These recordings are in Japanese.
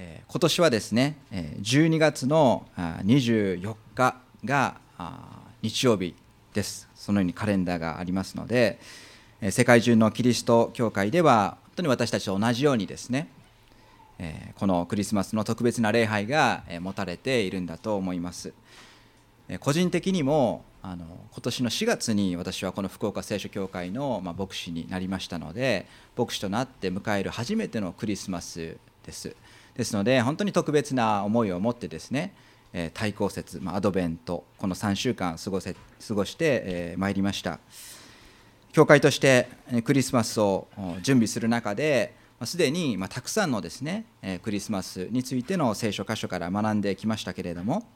え今年はですねえ12月の24日が日曜日です。そのようにカレンダーがありますのでえ世界中のキリスト教会では本当に私たちと同じようにですねえこのクリスマスの特別な礼拝が持たれているんだと思います。個人的にもあの今年の4月に私はこの福岡聖書協会の、まあ、牧師になりましたので牧師となって迎える初めてのクリスマスです。ですので本当に特別な思いを持ってですね対抗節、まあ、アドベントこの3週間過ごせ過ごしてまいりました。教会としてクリスマスを準備する中ですでにまたくさんのですねクリスマスについての聖書箇所から学んできましたけれども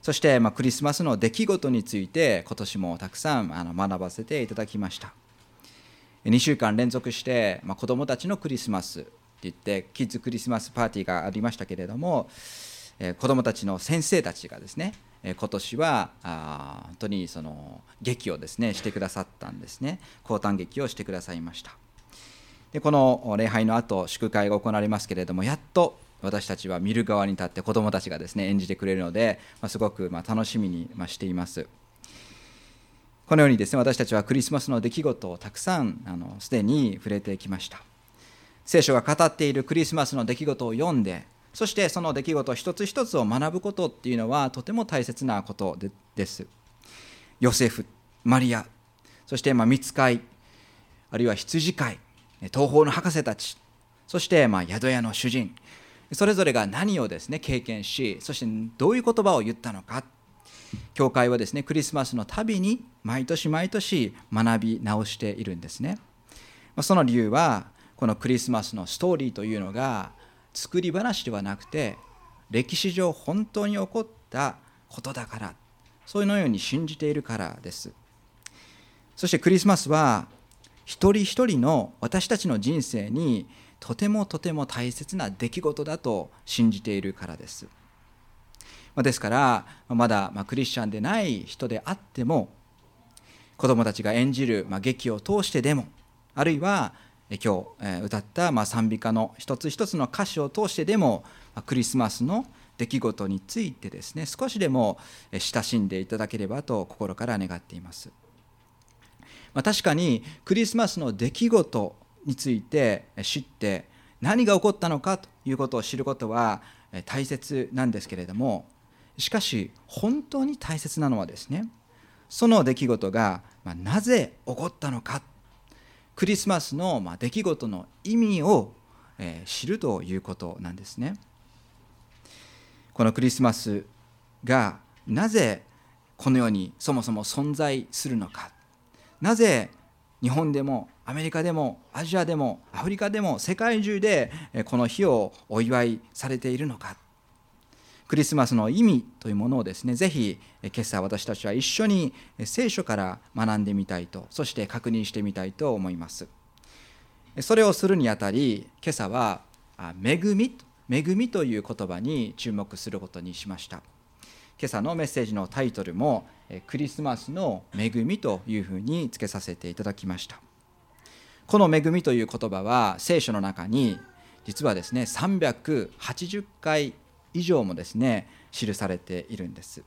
そして、まあ、クリスマスの出来事について今年もたくさんあの学ばせていただきました。2週間連続して、まあ、子どもたちのクリスマス言ってキッズクリスマスパーティーがありましたけれども、えー、子どもたちの先生たちがですねえ今年はあ本当にその劇をですねしてくださったんですね講談劇をしてくださいましたでこの礼拝の後祝会が行われますけれどもやっと私たちは見る側に立って子どもたちがですね演じてくれるので、まあ、すごくま楽しみにしています。このようにですね私たちはクリスマスの出来事をたくさんあのすでに触れてきました。聖書が語っているクリスマスの出来事を読んでそしてその出来事一つ一つを学ぶことっていうのはとても大切なことです。ヨセフ、マリア、そしてまあ見つかい、あるいは羊飼い、東方の博士たち、そしてまあ宿屋の主人、それぞれが何をですね経験しそしてどういう言葉を言ったのか教会はですねクリスマスのたびに毎年毎年学び直しているんですねその理由はこのクリスマスのストーリーというのが作り話ではなくて歴史上本当に起こったことだからそういうのように信じているからですそしてクリスマスは一人一人の私たちの人生にとてもとても大切な出来事だと信じているからです。ですからまだクリスチャンでない人であっても子供たちが演じる劇を通してでもあるいは今日歌ったま賛美歌の一つ一つの歌詞を通してでもクリスマスの出来事についてですね少しでも親しんでいただければと心から願っています。まあ、確かにクリスマスの出来事について知って何が起こったのかということを知ることは大切なんですけれどもしかし本当に大切なのはですねその出来事がなぜ起こったのかクリスマスの出来事の意味を知るということなんですね。このクリスマスがなぜこの世にそもそも存在するのか。なぜ日本でもアメリカでもアジアでもアフリカでも世界中でこの日をお祝いされているのか。クリスマスの意味というものをですねぜひ今朝私たちは一緒に聖書から学んでみたいとそして確認してみたいと思います。それをするにあたり今朝は恵み恵みという言葉に注目することにしました。今朝のメッセージのタイトルもクリスマスの恵みというふうにつけさせていただきました。この恵みという言葉は聖書の中に実はですね380回以上もですね記されているんです。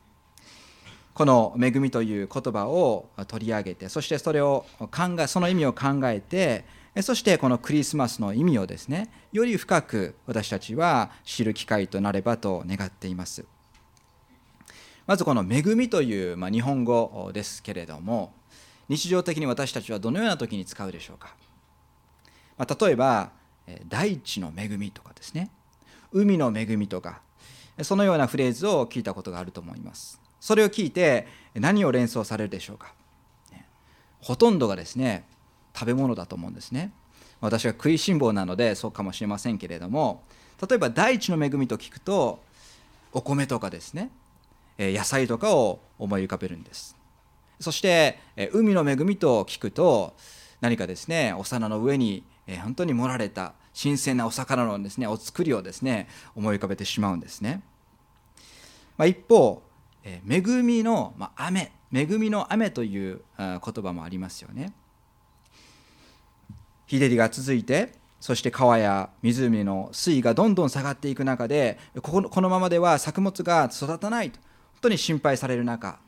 この恵みという言葉を取り上げてそしてそれを考えその意味を考えてそしてこのクリスマスの意味をですねより深く私たちは知る機会となればと願っています。まずこの恵みという、ま、日本語ですけれども日常的に私たちはどのような時に使うでしょうか、ま、例えば大地の恵みとかですね海の恵みとかそのようなフレーズを聞いたことがあると思います。それを聞いて何を連想されるでしょうか？ほとんどがですね食べ物だと思うんですね。私は食いしん坊なのでそうかもしれませんけれども例えば大地の恵みと聞くとお米とかですね。野菜とかを思い浮かべるんです。そして海の恵みと聞くと何かですねお皿の上に本当に盛られた新鮮なお魚のですねお作りをですね思い浮かべてしまうんですね、まあ、一方え恵みのま雨恵みの雨という言葉もありますよね。日照りが続いてそして川や湖の水位がどんどん下がっていく中でここのままでは作物が育たないと本当に心配される中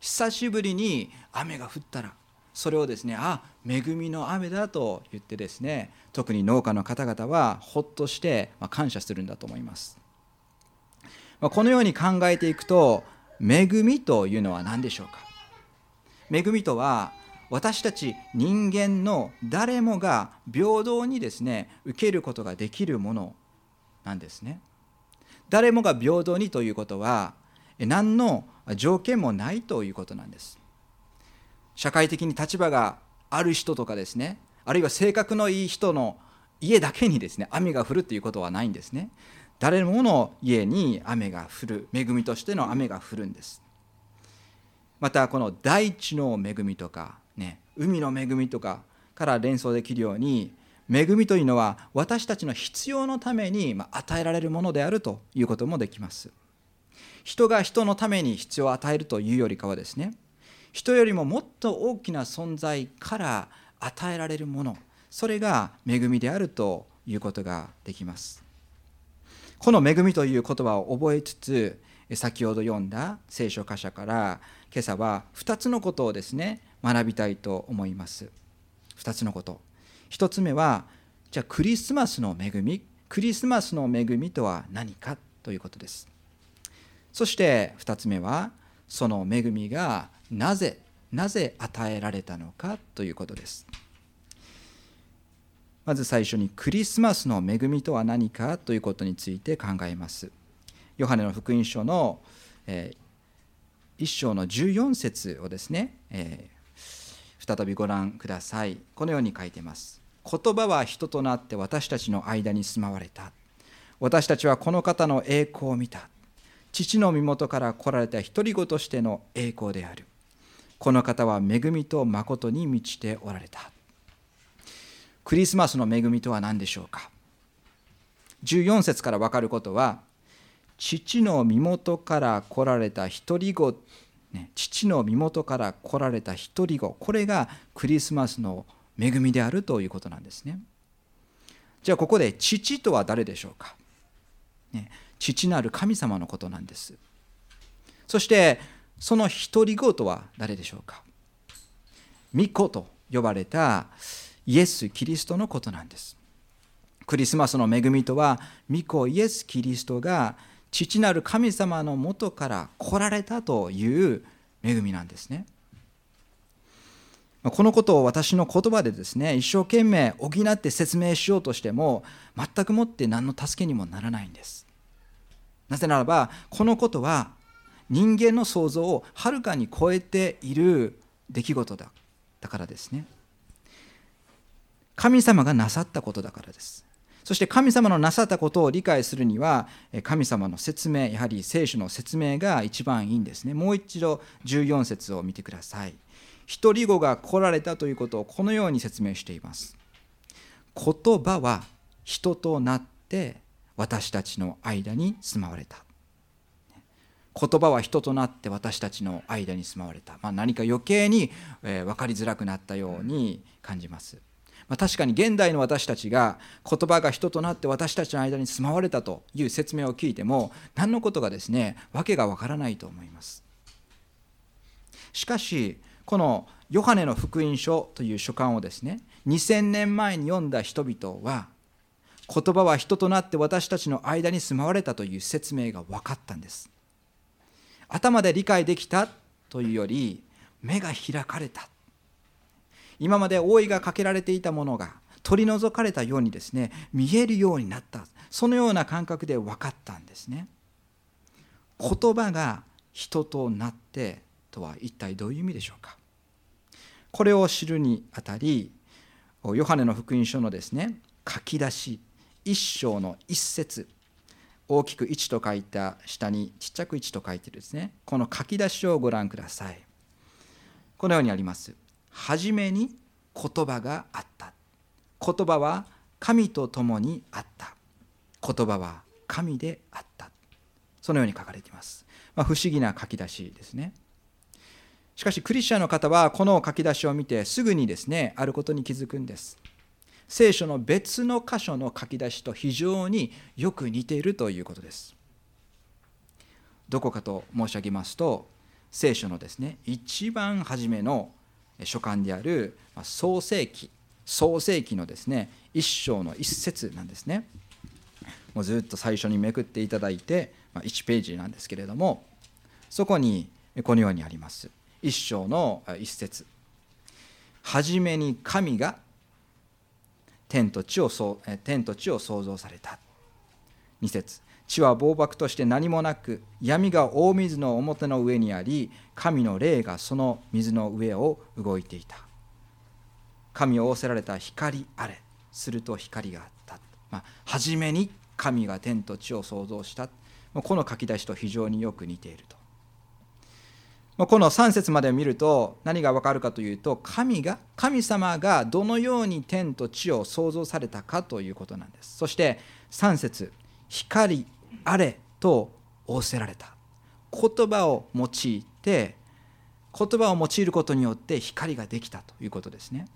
久しぶりに雨が降ったらそれをですねあ恵みの雨だと言ってですね特に農家の方々はほっとして感謝するんだと思います。このように考えていくと恵みというのは何でしょうか？恵みとは私たち人間の誰もが平等にですね受けることができるものなんですね。誰もが平等にということは何の条件もないということなんです。社会的に立場がある人とかですねあるいは性格のいい人の家だけにですね雨が降るということはないんですね。誰もの家に雨が降る。恵みとしての雨が降るんです。またこの大地の恵みとか、ね、海の恵みとかから連想できるように恵みというのは私たちの必要のために与えられるものであるということもできます。人が人のために必要を与えるというよりかはですね人よりももっと大きな存在から与えられるものそれが恵みであるということができます。この恵みという言葉を覚えつつ先ほど読んだ聖書箇所から今朝は2つのことをですね学びたいと思います。2つのこと。1つ目はじゃあクリスマスの恵みクリスマスの恵みとは何かということです。そして2つ目はその恵みがなぜなぜ与えられたのかということです。まず最初にクリスマスの恵みとは何かということについて考えます。ヨハネの福音書の、えー、1章の14節をですね、えー、再びご覧ください。このように書いています。言葉は人となって私たちの間に住まわれた。私たちはこの方の栄光を見た。父の身元から来られた独り子としての栄光である。この方は恵みと誠に満ちておられた。クリスマスの恵みとは何でしょうか？14節から分かることは父の身元から来られた独り子、ね、父の身元から来られた独り子これがクリスマスの恵みであるということなんですね。じゃあここで父とは誰でしょうか、ね、父なる神様のことなんです。そしてその独り子とは誰でしょうか？御子と呼ばれたイエス・キリストのことなんです。クリスマスの恵みとは御子イエス・キリストが父なる神様のもとから来られたという恵みなんですね。このことを私の言葉でですね一生懸命補って説明しようとしても全くもって何の助けにもならないんです。なぜならばこのことは人間の想像をはるかに超えている出来事だ。だからですね。神様がなさったことだからです。そして神様のなさったことを理解するには神様の説明やはり聖書の説明が一番いいんですね。もう一度14節を見てください。一人子が来られたということをこのように説明しています。言葉は人となって私たちの間に住まわれた。言葉は人となって私たちの間に住まわれた、まあ、何か余計に、えー、分かりづらくなったように感じます、まあ、確かに現代の私たちが言葉が人となって私たちの間に住まわれたという説明を聞いても何のことがですね訳がわからないと思います。しかしこのヨハネの福音書という書簡をですね2000年前に読んだ人々は言葉は人となって私たちの間に住まわれたという説明が分かったんです頭で理解できたというより目が開かれた。今まで覆いがかけられていたものが取り除かれたようにですね見えるようになった。そのような感覚で分かったんですね。言葉が人となってとは一体どういう意味でしょうか。これを知るにあたりヨハネの福音書のですね書き出し一章の一節。大きく1と書いた下にちっちゃく1と書いてるですね。この書き出しをご覧ください。このようにあります。はじめに言葉があった。言葉は神と共にあった。言葉は神であった。そのように書かれています、まあ、不思議な書き出しですね。しかしクリスチャンの方はこの書き出しを見てすぐにですねあることに気づくんです。聖書の別の箇所の書き出しと非常によく似ているということです。どこかと申し上げますと聖書のですね一番初めの書簡である創世記創世記のですね一章の一節なんですね。もうずっと最初にめくっていただいてま1ページなんですけれどもそこにこのようにあります。一章の一節。初めに神が天と地を天と地を創造された。二節地は暴漠として何もなく闇が大水の表の上にあり神の霊がその水の上を動いていた。神を仰せられた光あれすると光があった、まあ、初めに神が天と地を創造した。この書き出しと非常によく似ていると。この3節までを見ると何がわかるかというと神が神様がどのように天と地を創造されたかということなんです。そして3節光あれと仰せられた。言葉を用いて言葉を用いることによって光ができたということですね。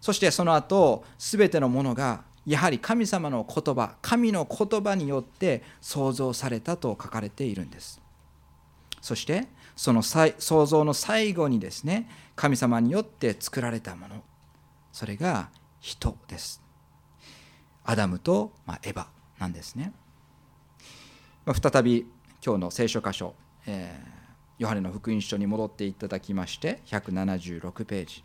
そしてその後全てのものがやはり神様の言葉神の言葉によって創造されたと書かれているんです。そしてその創造の最後にですね神様によって作られたもの。それが人です。アダムとエヴァなんですね。再び今日の聖書箇所、えー、ヨハネの福音書に戻っていただきまして176ページ。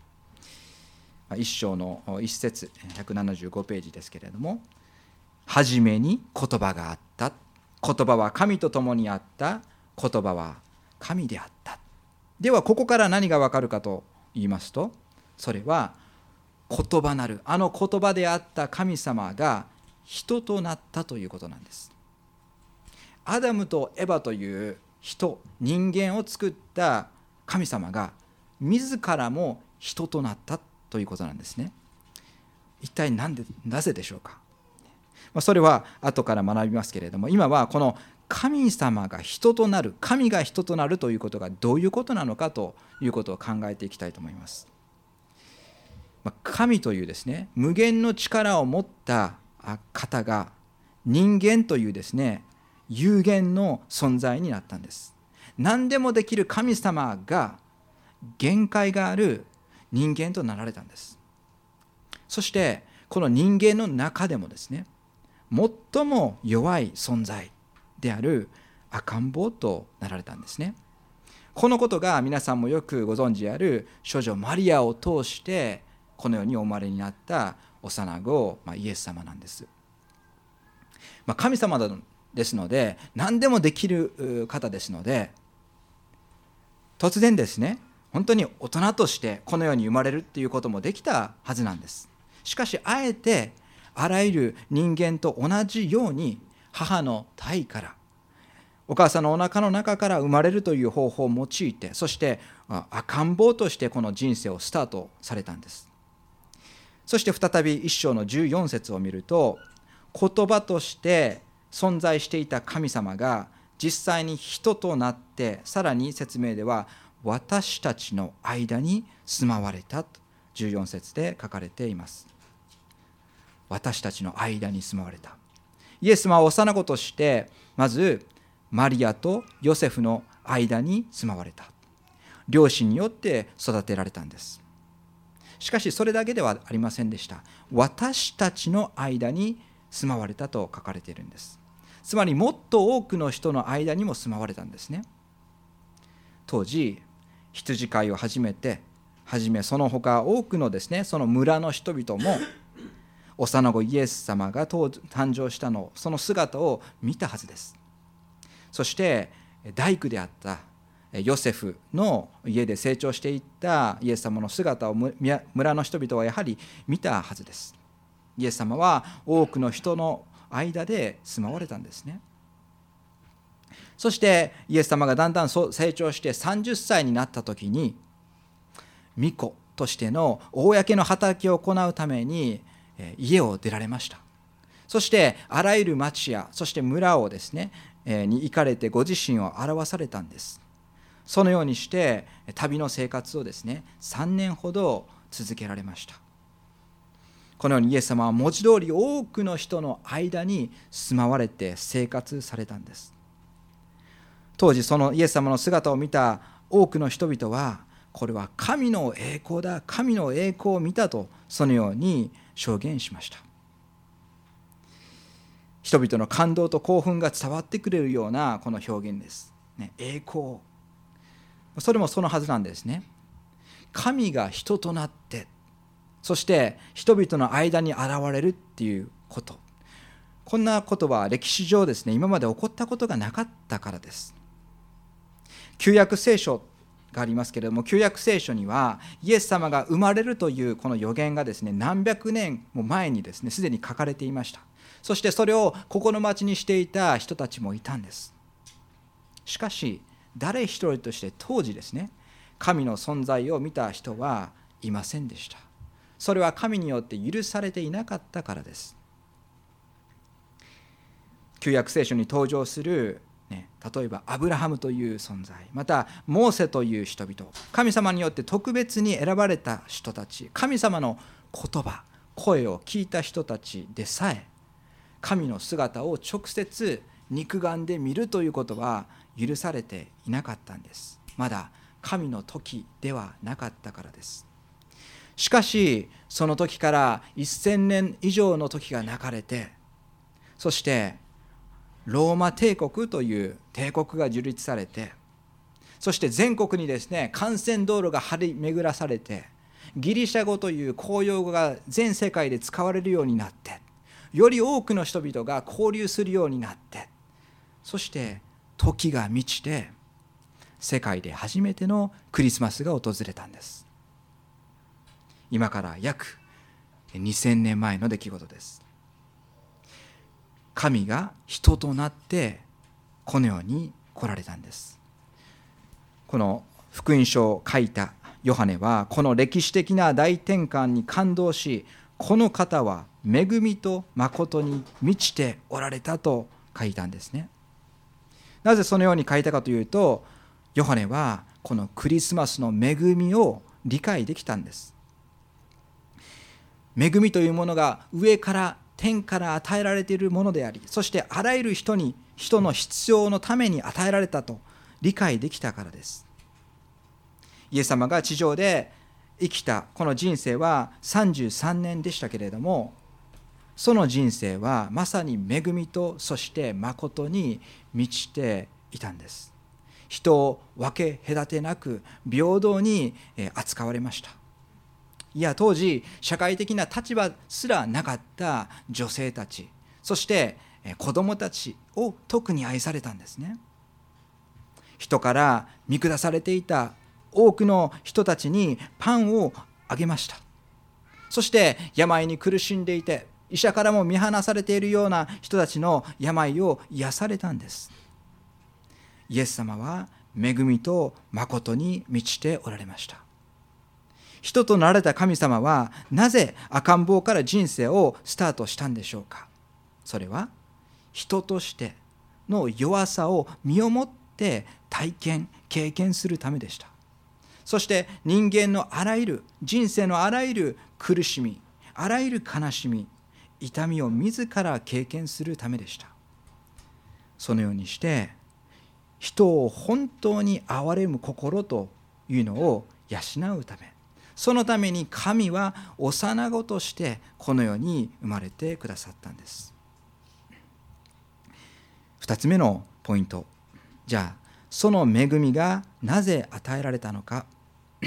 一章の一節175ページですけれども初めに言葉があった。言葉は神と共にあった。言葉は神であった。ではここから何がわかるかと言いますとそれは言葉なる。あの言葉であった神様が人となったということなんです。アダムとエヴァという人人間を作った神様が自らも人となったということなんですね。一体何でなぜでしょうか。それは後から学びますけれども今はこの神様が人となる神が人となるということがどういうことなのかということを考えていきたいと思います。神というですね無限の力を持った方が人間というですね有限の存在になったんです。何でもできる神様が限界がある人間となられたんです。そしてこの人間の中でもですね最も弱い存在である赤ん坊となられたんですね。このことが皆さんもよくご存知である少女マリアを通してこのようにお生まれになった幼子、まあ、イエス様なんです、まあ、神様ですので何でもできる方ですので突然ですね本当に大人としてこのように生まれるっていうこともできたはずなんです。しかしあえてあらゆる人間と同じように母の体からお母さんのおなかの中から生まれるという方法を用いてそして赤ん坊としてこの人生をスタートされたんです。そして再び一章の14節を見ると言葉として存在していた神様が実際に人となってさらに説明では私たちの間に住まわれたと14節で書かれています。私たちの間に住まわれた。イエス様は幼子としてまずマリアとヨセフの間に住まわれた。両親によって育てられたんです。しかしそれだけではありませんでした。私たちの間に住まわれたと書かれているんです。つまりもっと多くの人の間にも住まわれたんですね。当時羊飼いを始めてはじめその他多くのですねその村の人々も幼子イエス様が誕生したのその姿を見たはずです。そして大工であったヨセフの家で成長していったイエス様の姿を村の人々はやはり見たはずです。イエス様は多くの人の間で住まわれたんですね。そしてイエス様がだんだん成長して30歳になった時に巫女としての公の働きを行うために家を出られました。そしてあらゆる町やそして村をですねに行かれてご自身を表されたんです。そのようにして旅の生活をですね3年ほど続けられました。このようにイエス様は文字通り多くの人の間に住まわれて生活されたんです。当時そのイエス様の姿を見た多くの人々はこれは神の栄光だ。神の栄光を見たとそのように証言しました。人々の感動と興奮が伝わってくれるようなこの表現です、ね、栄光。それもそのはずなんですね。神が人となってそして人々の間に現れるっていうこと。こんなことは歴史上ですね今まで起こったことがなかったからです。旧約聖書がありますけれども旧約聖書にはイエス様が生まれるというこの予言がですね何百年も前にですねすでに書かれていました。そしてそれをここの町にしていた人たちもいたんです。しかし誰一人として当時ですね神の存在を見た人はいませんでした。それは神によって許されていなかったからです。旧約聖書に登場する、ね、例えばアブラハムという存在またモーセという人々神様によって特別に選ばれた人たち神様の言葉声を聞いた人たちでさえ神の姿を直接肉眼で見るということは許されていなかったんです。まだ神の時ではなかったからです。しかしその時から1000年以上の時が流れてそしてローマ帝国という帝国が樹立されてそして全国にですね幹線道路が張り巡らされてギリシャ語という公用語が全世界で使われるようになってより多くの人々が交流するようになってそして時が満ちて世界で初めてのクリスマスが訪れたんです。今から約2000年前の出来事です。神が人となってこの世に来られたんです。この福音書を書いたヨハネはこの歴史的な大転換に感動しこの方は恵みと誠に満ちておられたと書いたんですね。なぜそのように書いたかというとヨハネはこのクリスマスの恵みを理解できたんです。恵みというものが上から天から与えられているものでありそしてあらゆる人に人の必要のために与えられたと理解できたからです。イエス様が地上で生きたこの人生は33年でしたけれどもその人生はまさに恵みとそして誠に満ちていたんです。人を分け隔てなく平等に扱われました。いや当時社会的な立場すらなかった女性たちそして子供たちを特に愛されたんですね。人から見下されていた多くの人たちにパンをあげました。そして病に苦しんでいて医者からも見放されているような人たちの病を癒されたんです。イエス様は恵みと誠に満ちておられました。人となられた神様はなぜ赤ん坊から人生をスタートしたんでしょうか？それは人としての弱さを身をもって体験経験するためでした。そして人間のあらゆる人生のあらゆる苦しみあらゆる悲しみ痛みを自ら経験するためでした。そのようにして人を本当に憐れむ心というのを養うためそのために神は幼子としてこの世に生まれてくださったんです。2つ目のポイント。じゃあその恵みがなぜ与えられたのか。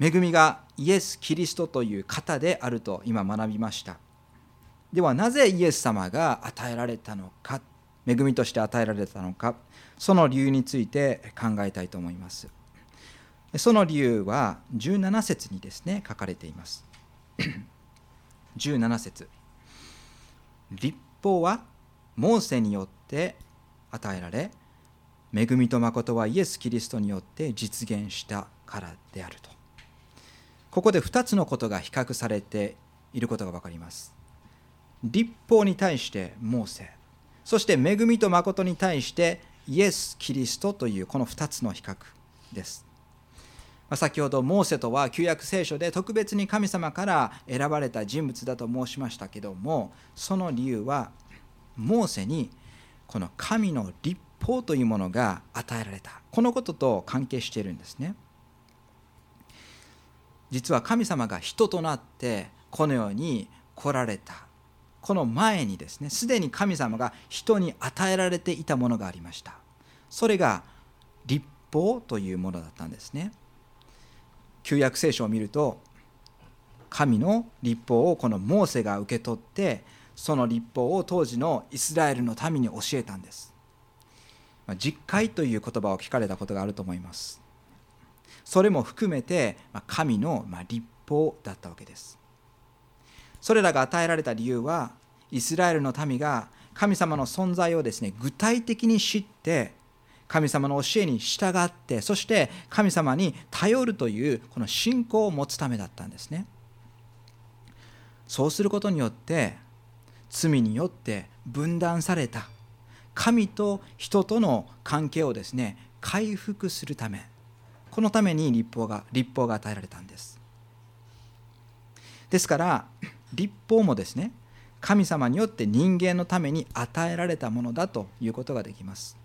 恵みがイエス・キリストという方であると今学びました。ではなぜイエス様が与えられたのか。恵みとして与えられたのか。その理由について考えたいと思います。その理由は17節にですね書かれています。17節。立法はモーセによって与えられ恵みと誠はイエス・キリストによって実現したからであると。ここで2つのことが比較されていることが分かります。立法に対してモーセそして恵みと誠に対してイエス・キリストというこの2つの比較です。先ほどモーセとは旧約聖書で特別に神様から選ばれた人物だと申しましたけどもその理由はモーセにこの神の立法というものが与えられた。このことと関係しているんですね。実は神様が人となってこのように来られた。この前にですねすでに神様が人に与えられていたものがありました。それが立法というものだったんですね。旧約聖書を見ると神の立法をこのモーセが受け取ってその立法を当時のイスラエルの民に教えたんです。実会という言葉を聞かれたことがあると思います。それも含めて神の立法だったわけです。それらが与えられた理由はイスラエルの民が神様の存在をですね具体的に知って神様の教えに従ってそして神様に頼るというこの信仰を持つためだったんですね。そうすることによって罪によって分断された神と人との関係をですね回復するためこのために立法が立法が与えられたんです。ですから立法もですね神様によって人間のために与えられたものだということができます。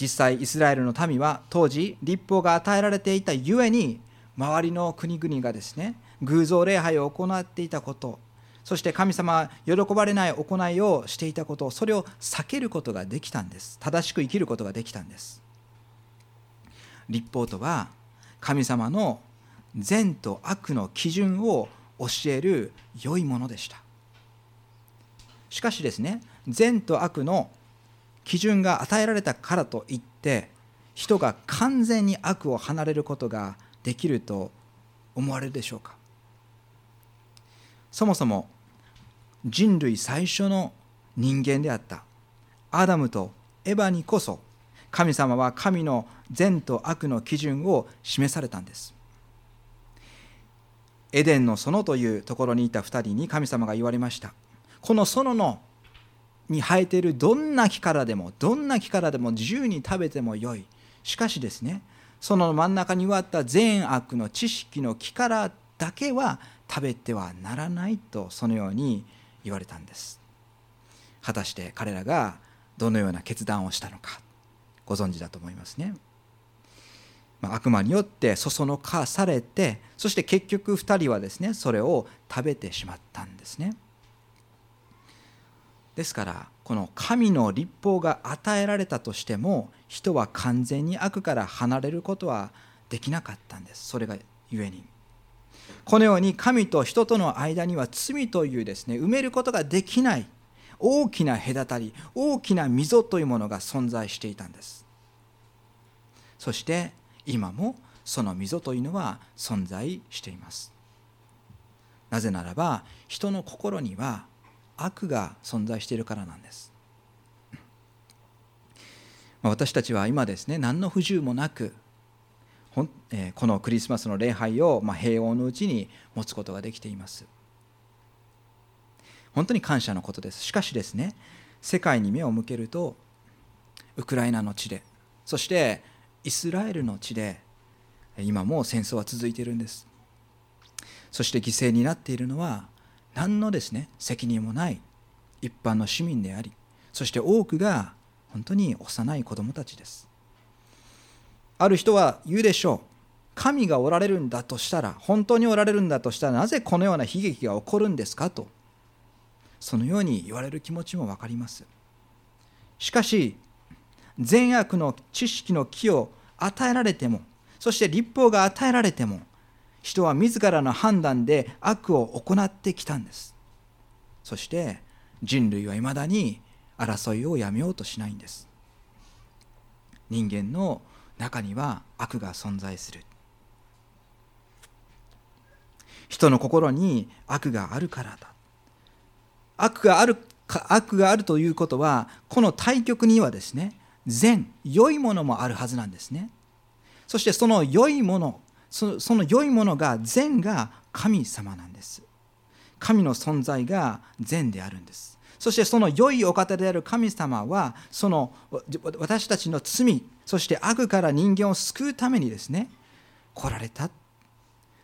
実際イスラエルの民は当時立法が与えられていたゆえに周りの国々がですね偶像礼拝を行っていたことそして神様は喜ばれない行いをしていたことそれを避けることができたんです。正しく生きることができたんです。立法とは神様の善と悪の基準を教える良いものでした。しかしですね善と悪の基準が与えられたからといって人が完全に悪を離れることができると思われるでしょうか。そもそも人類最初の人間であったアダムとエヴァにこそ神様は神の善と悪の基準を示されたんです。エデンの園というところにいた2人に神様が言われました。この園のに生えているどんな木からでもどんな木からでも自由に食べてもよい。しかしですねその真ん中に割った善悪の知識の木からだけは食べてはならないとそのように言われたんです。果たして彼らがどのような決断をしたのかご存知だと思いますね、まあ、悪魔によってそそのかされてそして結局2人はですねそれを食べてしまったんですね。ですからこの神の立法が与えられたとしても人は完全に悪から離れることはできなかったんです。それがゆえに。このように神と人との間には罪というですね埋めることができない大きな隔たり大きな溝というものが存在していたんです。そして今もその溝というのは存在しています。なぜならば人の心には悪が存在しているからなんです。私たちは今ですね何の不自由もなくこのクリスマスの礼拝を平穏のうちに持つことができています。本当に感謝のことです。しかしですね世界に目を向けるとウクライナの地でそしてイスラエルの地で今も戦争は続いているんです。そして犠牲になっているのは何のですね責任もない一般の市民でありそして多くが本当に幼い子供たちです。ある人は言うでしょう神がおられるんだとしたら本当におられるんだとしたらなぜこのような悲劇が起こるんですか？とそのように言われる気持ちも分かります。しかし善悪の知識の木を与えられてもそして立法が与えられても人は自らの判断で悪を行ってきたんです。そして人類はいまだに争いをやめようとしないんです。人間の中には悪が存在する。人の心に悪があるからだ。悪がある悪があるということはこの対極にはですね善良いものもあるはずなんですね。そしてその良いものその良いものが善が神様なんです。神の存在が善であるんです。そしてその良いお方である神様はその私たちの罪そして悪から人間を救うためにですね来られた。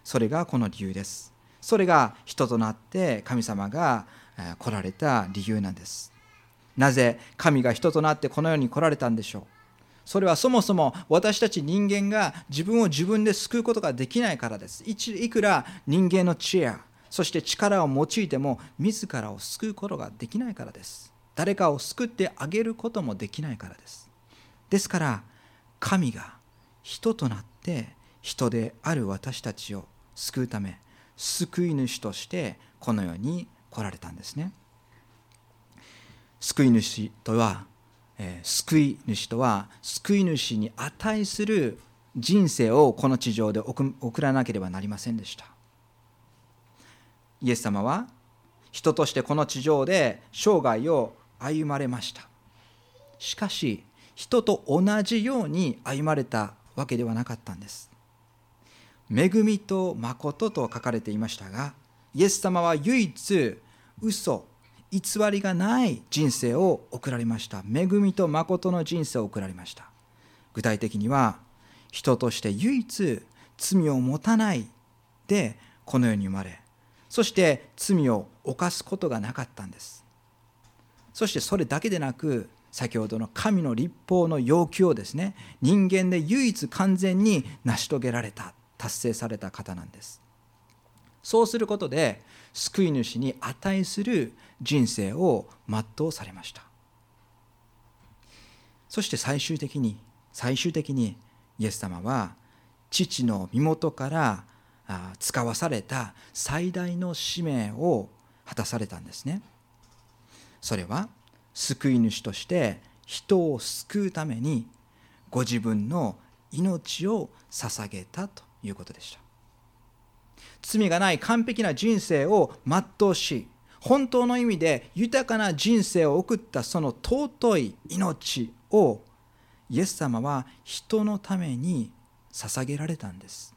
それがこの理由です。それが人となって神様が来られた理由なんです。なぜ神が人となってこの世に来られたんでしょう？それはそもそも私たち人間が自分を自分で救うことができないからです。いくら人間の知恵やそして力を用いても自らを救うことができないからです。誰かを救ってあげることもできないからです。ですから神が人となって人である私たちを救うため救い主としてこの世に来られたんですね。救い主とは、え、救い主とは救い主に値する人生をこの地上で送らなければなりませんでした。イエス様は人としてこの地上で生涯を歩まれました。しかし人と同じように歩まれたわけではなかったんです。恵みと誠と書かれていましたがイエス様は唯一嘘偽りがない人生を送られました。恵みと誠の人生を送られました。具体的には人として唯一罪を持たないでこの世に生まれそして罪を犯すことがなかったんです。そしてそれだけでなく先ほどの神の立法の要求をですね人間で唯一完全に成し遂げられた達成された方なんです。そうすることで救い主に値する人生を全うされました。そして最終的に最終的にイエス様は父の身元から使わされた最大の使命を果たされたんですね。それは救い主として人を救うためにご自分の命を捧げたということでした。罪がない完璧な人生を全うし本当の意味で豊かな人生を送ったその尊い命をイエス様は人のために捧げられたんです。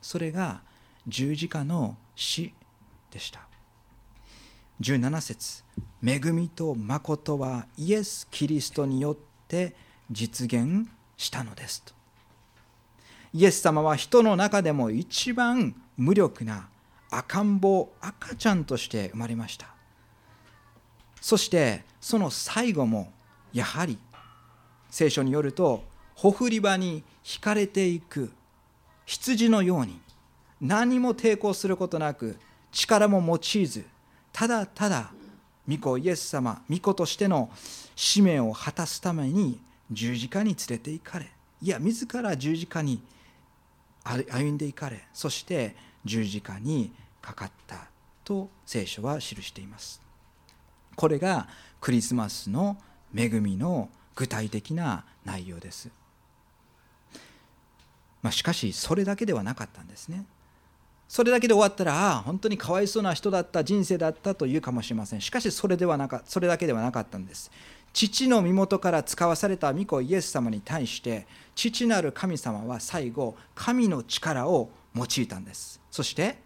それが十字架の死でした。17節恵みと誠はイエス・キリストによって実現したのです」と。イエス様は人の中でも一番無力な赤ん坊赤ちゃんとして生まれました。そしてその最後もやはり聖書によるとほふり場に引かれていく羊のように何も抵抗することなく力も用いずただただ御子イエス様御子としての使命を果たすために十字架に連れて行かれいや自ら十字架に歩んでいかれそして十字架にかかったと聖書は記しています。これがクリスマスの恵みの具体的な内容です、まあ、しかしそれだけではなかったんですね。それだけで終わったらああ本当にかわいそうな人だった人生だったというかもしれません。しかしそれではなかそれだけではなかったんです。父の身元から使わされた御子イエス様に対して父なる神様は最後神の力を用いたんです。そして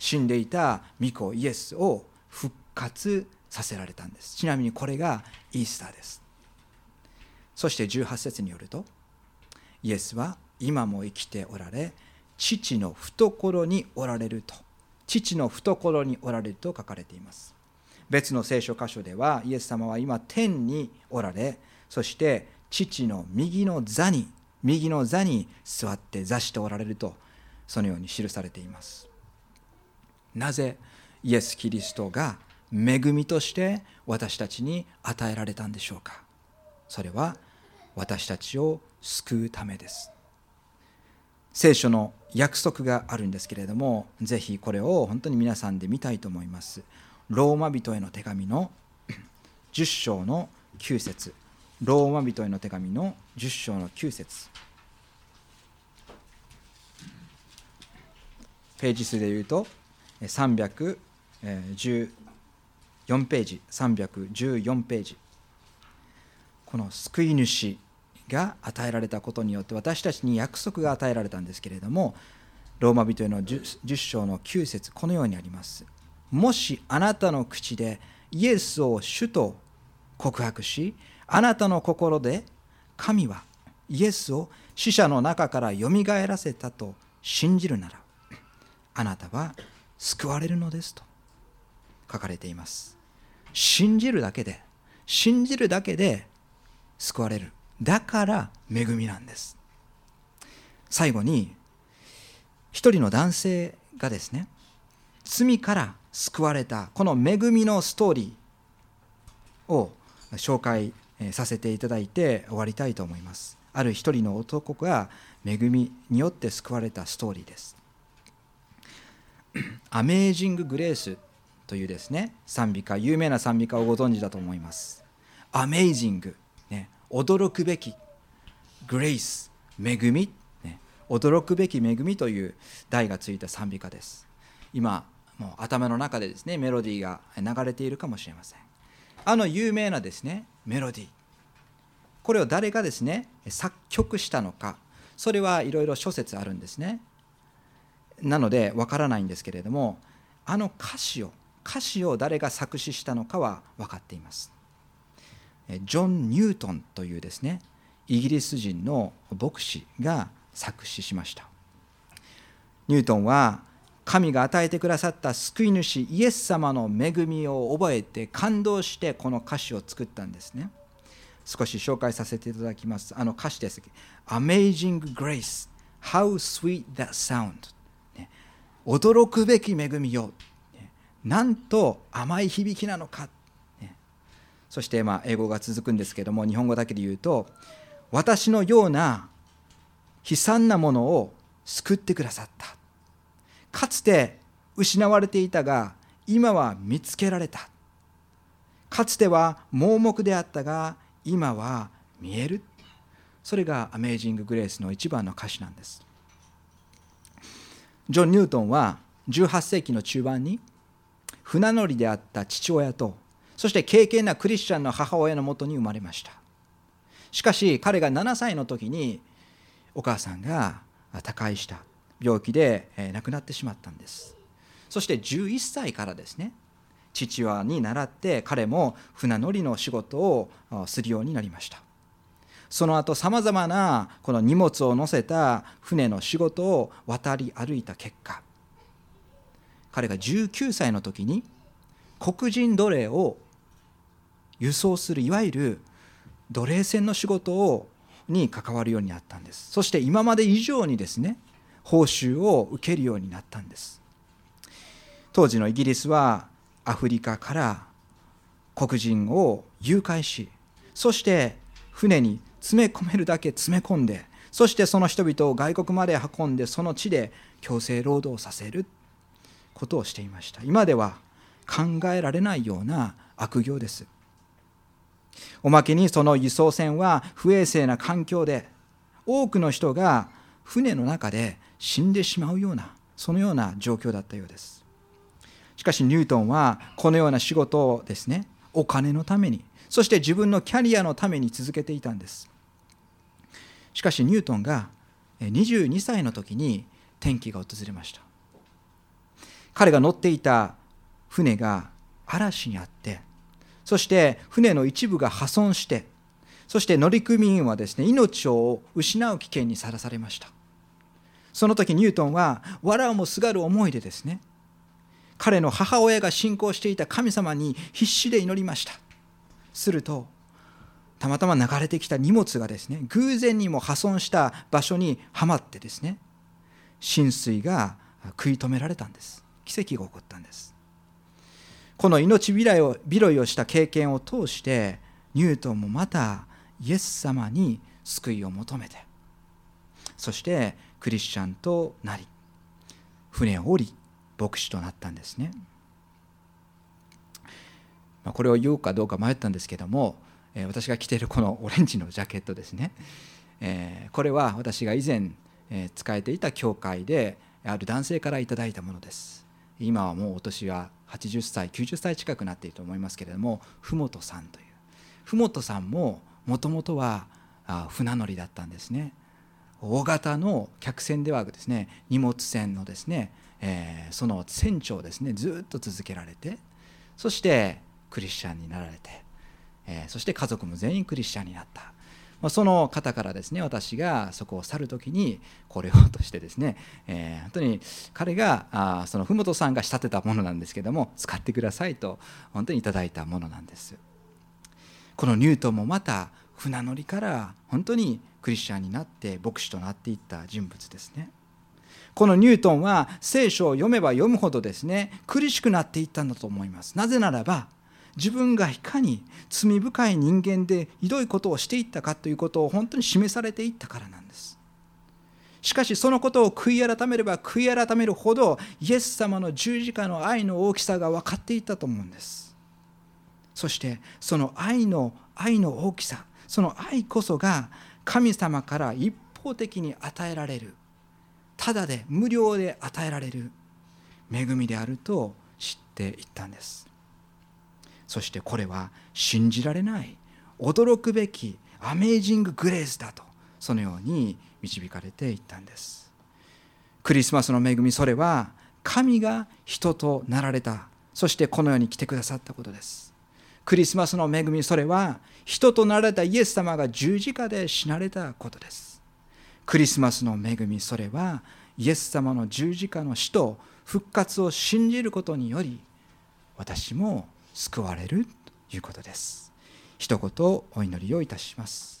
死んでいた御子イエスを復活させられたんです。ちなみにこれがイースターです。そして18節によるとイエスは今も生きておられ父の懐におられると父の懐におられると書かれています。別の聖書箇所ではイエス様は今天におられそして父の右の座に右の座に座って座しておられるとそのように記されています。なぜイエス・キリストが恵みとして私たちに与えられたんでしょうか？それは私たちを救うためです。聖書の約束があるんですけれどもぜひこれを本当に皆さんで見たいと思います。ローマ人への手紙の 10章の9節。ローマ人への手紙の10章の9節。ページ数でいうと314ページ314ページ。この救い主が与えられたことによって私たちに約束が与えられたんですけれどもローマ人への 10, 10章の9節このようにあります。もしあなたの口でイエスを主と告白しあなたの心で神はイエスを死者の中からよみがえらせたと信じるならあなたは救われるのですと書かれています。信じるだけで信じるだけで救われる。だから恵みなんです。最後に一人の男性がですね罪から救われたこの恵みのストーリーを紹介させていただいて終わりたいと思います。ある一人の男が恵みによって救われたストーリーです。アメージング・グレースというですね賛美歌有名な賛美歌をご存知だと思います。アメイジング、ね、驚くべきグレイス恵み、ね、驚くべき恵みという題がついた賛美歌です。今もう頭の中でですねメロディーが流れているかもしれません。あの有名なですねメロディー。これを誰がですね作曲したのか。それはいろいろ諸説あるんですね。なのでわからないんですけれどもあの歌詞を歌詞を誰が作詞したのかは分かっています。ジョン・ニュートンというですねイギリス人の牧師が作詞しました。ニュートンは神が与えてくださった救い主イエス様の恵みを覚えて感動してこの歌詞を作ったんですね。少し紹介させていただきます。あの歌詞です。Amazing Grace. How sweet that sound、驚くべき恵みよ。なんと甘い響きなのか、そしてまあ英語が続くんですけども日本語だけで言うと私のような悲惨なものを救ってくださった。かつて失われていたが今は見つけられた。かつては盲目であったが今は見える。それがアメージング・グレースの一番の歌詞なんです。ジョン・ニュートンは18世紀の中盤に船乗りであった父親とそして敬虔なクリスチャンの母親のもとに生まれました。しかし彼が7歳の時にお母さんが他界した。病気で亡くなってしまったんです。そして11歳からですね父親に倣って彼も船乗りの仕事をするようになりました。その後さまざまなこの荷物を載せた船の仕事を渡り歩いた結果彼が19歳の時に黒人奴隷を輸送するいわゆる奴隷船の仕事をに関わるようになったんです。そして今まで以上にですね報酬を受けるようになったんです。当時のイギリスはアフリカから黒人を誘拐しそして船に詰め込めるだけ詰め込んでそしてその人々を外国まで運んでその地で強制労働させることをしていました。今では考えられないような悪行です。おまけにその輸送船は不衛生な環境で多くの人が船の中で死んでしまうようなそのような状況だったようです。しかしニュートンはこのような仕事をですねお金のためにそして自分のキャリアのために続けていたんです。しかしニュートンが22歳の時に転機が訪れました。彼が乗っていた船が嵐にあってそして船の一部が破損してそして乗組員はですね命を失う危険にさらされました。その時ニュートンは藁をもすがる思いでですね彼の母親が信仰していた神様に必死で祈りました。するとたまたま流れてきた荷物がですね偶然にも破損した場所にはまってですね浸水が食い止められたんです。奇跡が起こったんです。この命拾いを拾いをした経験を通してニュートンもまたイエス様に救いを求めてそしてクリスチャンとなり船を降り牧師となったんですね。これを言うかどうか迷ったんですけども私が着ているこのオレンジのジャケットですね。えこれは私が以前え使えていた教会である男性からいただいたものです。今はもうお年は80歳90歳近くなっていると思いますけれども麓さんという。麓さんももともとは船乗りだったんですね。大型の客船ではですね荷物船のですね、えー、その船長ですねずっと続けられてそしてクリスチャンになられて、えそして家族も全員クリスチャンになった。その方からですね私がそこを去る時にこれをとしてですね、えー、本当に彼があその麓さんが仕立てたものなんですけども使ってくださいと本当にいただいたものなんです。このニュートンもまた船乗りから本当にクリスチャンになって牧師となっていった人物ですね。このニュートンは聖書を読めば読むほどですね苦しくなっていったんだと思います。なぜならば自分がいかに罪深い人間でひどいことをしていったかということを本当に示されていったからなんです。しかしそのことを悔い改めれば悔い改めるほどイエス様の十字架の愛の大きさが分かっていったと思うんです。そしてその愛の愛の大きさその愛こそが神様から一方的に与えられる。ただで無料で与えられる。恵みであると知っていったんです。そしてこれは信じられない驚くべきアメージンググレースだとそのように導かれていったんです。クリスマスの恵みそれは神が人となられたそしてこの世に来てくださったことです。クリスマスの恵みそれは人となられたイエス様が十字架で死なれたことです。クリスマスの恵みそれはイエス様の十字架の死と復活を信じることにより私も救われるということです。一言お祈りをいたします。